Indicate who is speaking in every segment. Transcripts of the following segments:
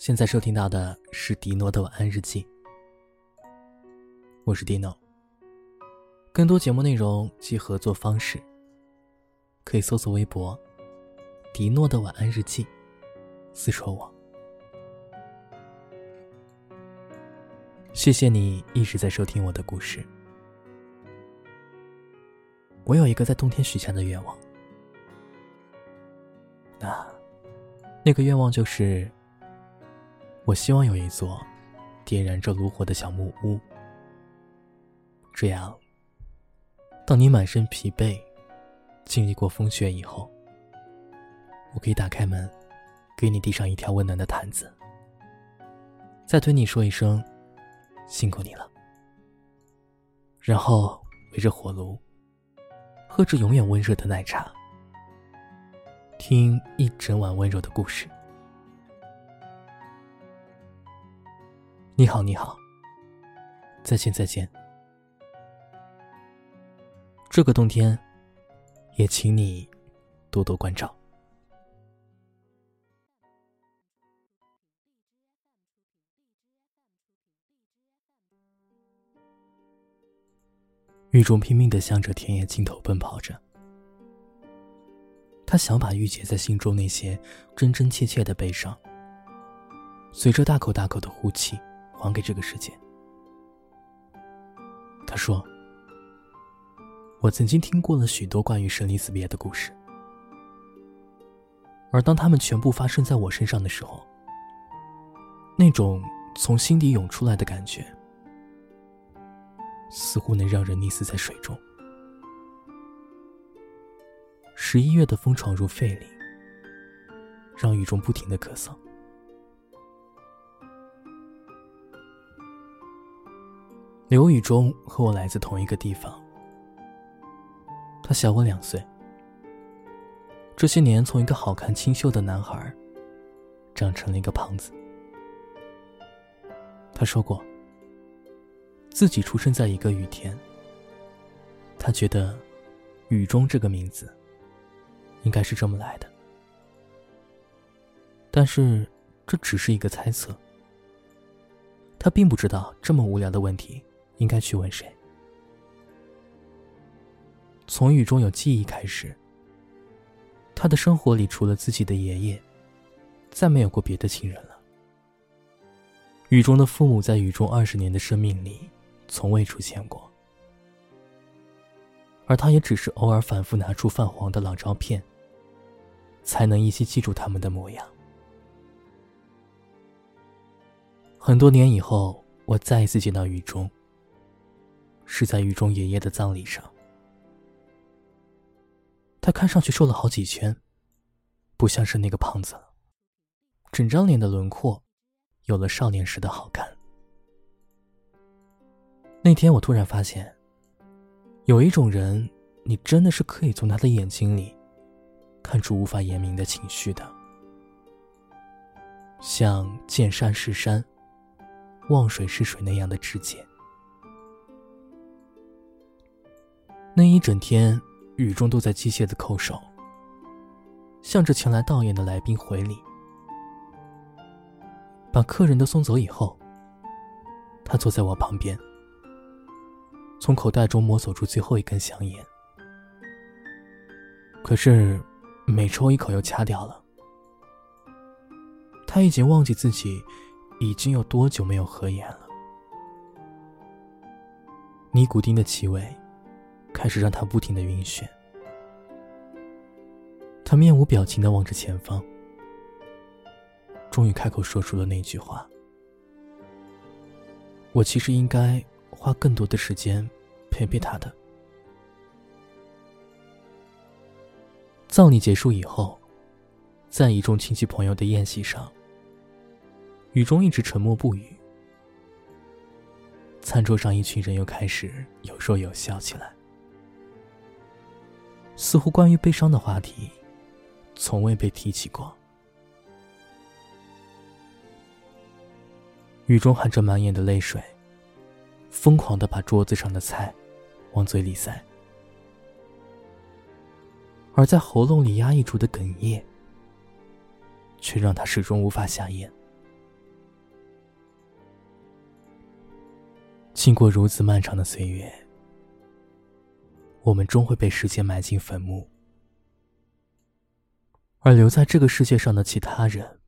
Speaker 1: 现在收听到的是迪诺的晚安日记，我是迪诺。更多节目内容及合作方式，可以搜索微博“迪诺的晚安日记”，私戳我。谢谢你一直在收听我的故事。我有一个在冬天许下的愿望，那那个愿望就是。我希望有一座点燃着炉火的小木屋，这样，当你满身疲惫、经历过风雪以后，我可以打开门，给你递上一条温暖的毯子，再对你说一声“辛苦你了”，然后围着火炉，喝着永远温热的奶茶，听一整晚温柔的故事。你好，你好。再见，再见。这个冬天，也请你多多关照。雨中拼命的向着田野尽头奔跑着，他想把郁结在心中那些真真切切的悲伤，随着大口大口的呼气。还给这个世界。他说：“我曾经听过了许多关于生离死别的故事，而当他们全部发生在我身上的时候，那种从心底涌出来的感觉，似乎能让人溺死在水中。十一月的风闯入肺里，让雨中不停的咳嗽。”刘宇中和我来自同一个地方，他小我两岁。这些年，从一个好看清秀的男孩，长成了一个胖子。他说过，自己出生在一个雨天。他觉得，雨中这个名字，应该是这么来的。但是，这只是一个猜测。他并不知道这么无聊的问题。应该去问谁？从雨中有记忆开始，他的生活里除了自己的爷爷，再没有过别的亲人了。雨中的父母在雨中二十年的生命里，从未出现过，而他也只是偶尔反复拿出泛黄的老照片，才能依稀记住他们的模样。很多年以后，我再一次见到雨中。是在雨中爷爷的葬礼上，他看上去瘦了好几圈，不像是那个胖子，整张脸的轮廓有了少年时的好看。那天我突然发现，有一种人，你真的是可以从他的眼睛里看出无法言明的情绪的，像见山是山，望水是水那样的直接。那一整天，雨中都在机械的叩首，向着前来悼唁的来宾回礼。把客人都送走以后，他坐在我旁边，从口袋中摸索出最后一根香烟。可是，每抽一口又掐掉了。他已经忘记自己已经有多久没有合眼了。尼古丁的气味。开始让他不停的晕眩，他面无表情的望着前方，终于开口说出了那句话：“我其实应该花更多的时间陪陪他的。”葬礼结束以后，在一众亲戚朋友的宴席上，雨中一直沉默不语。餐桌上，一群人又开始有说有笑起来。似乎关于悲伤的话题从未被提起过。雨中含着满眼的泪水疯狂的把桌子上的菜往嘴里塞。而在喉咙里压抑住的哽咽却让他始终无法下咽。经过如此漫长的岁月我们终会被时间埋进坟墓，而留在这个世界上的其他人，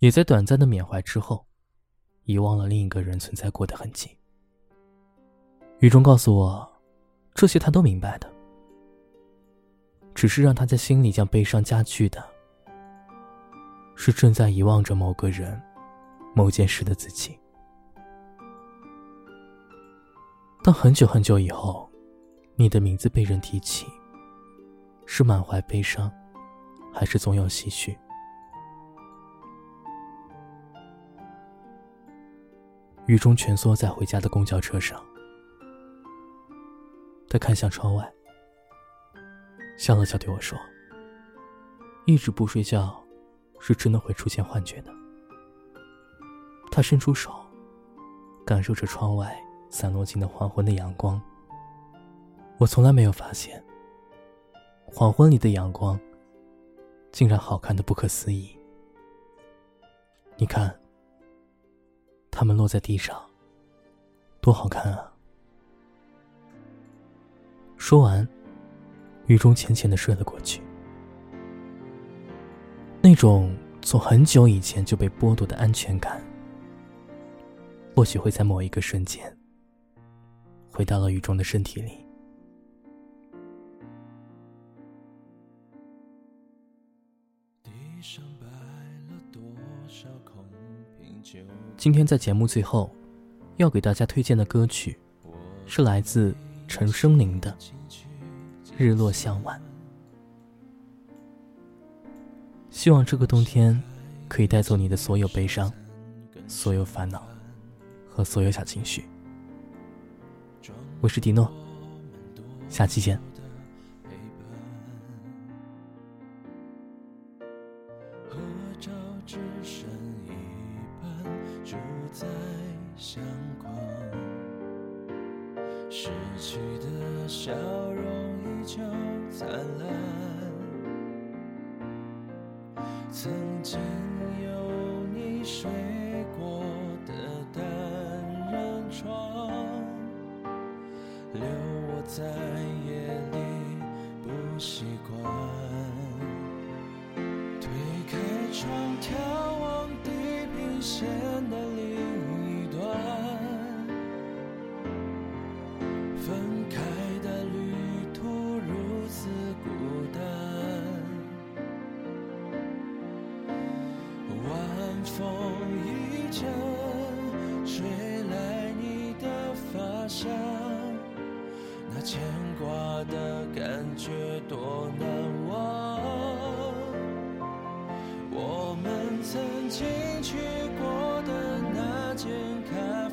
Speaker 1: 也在短暂的缅怀之后，遗忘了另一个人存在过的痕迹。雨中告诉我，这些他都明白的，只是让他在心里将悲伤加剧的，是正在遗忘着某个人、某件事的自己。当很久很久以后，你的名字被人提起，是满怀悲伤，还是总有唏嘘？雨中蜷缩在回家的公交车上。他看向窗外，笑了笑，对我说：“一直不睡觉，是真的会出现幻觉的。”他伸出手，感受着窗外散落进的黄昏的阳光。我从来没有发现，黄昏里的阳光竟然好看的不可思议。你看，它们落在地上，多好看啊！说完，雨中浅浅的睡了过去。那种从很久以前就被剥夺的安全感，或许会在某一个瞬间，回到了雨中的身体里。今天在节目最后，要给大家推荐的歌曲，是来自。陈升宁的《日落向晚》，希望这个冬天可以带走你的所有悲伤、所有烦恼和所有小情绪。我是迪诺，下期见。
Speaker 2: 相框，失去的笑容依旧灿烂，曾经有你睡过的单人床，留我在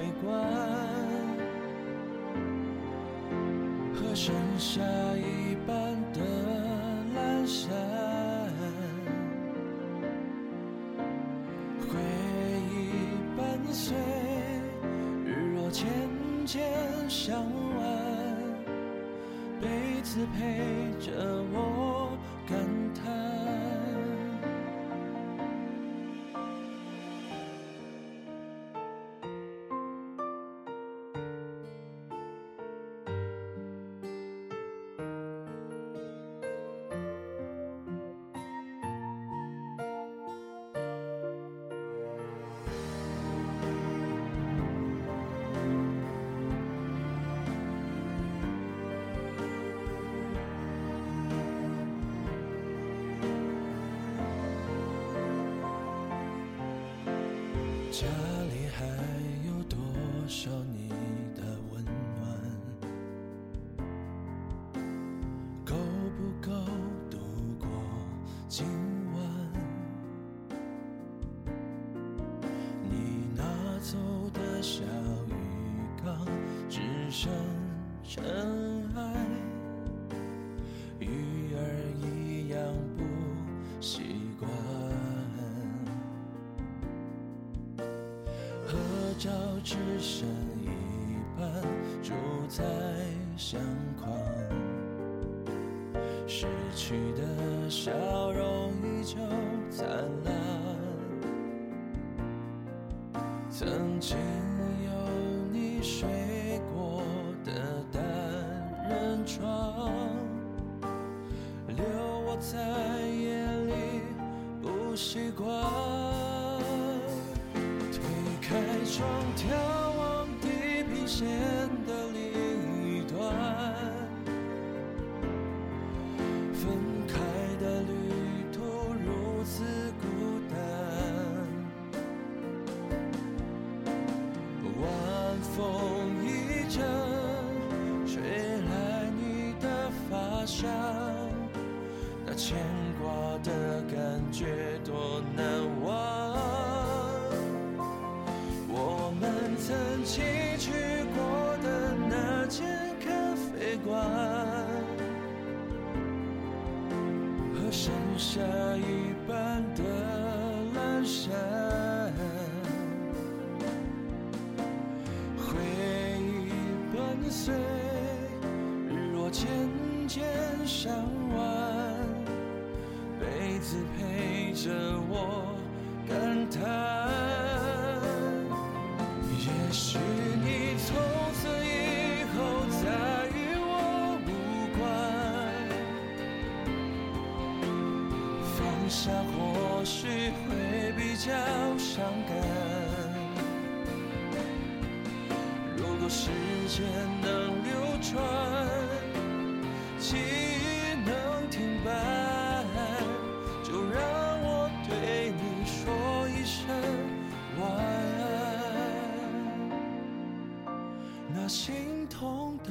Speaker 2: 咖啡馆，和盛夏一般的阑珊，回忆伴随日落渐渐向晚。彼此陪着我家里还有多少你的温暖？够不够度过今照只剩一半，住在相框，失去的笑容依旧灿烂。曾经有你。睡过的单人床，留我在夜里不习惯。窗，眺望地平线的另一端，分开的旅途如此孤单。晚风一阵，吹来你的发香，那牵挂的感觉多难曾经去过的那间咖啡馆，和剩下一半的阑珊。回忆伴随，日落渐渐上弯，被子陪着我下或许会比较伤感。如果时间能流转记忆能停摆就让我对你说一声晚安。那心痛的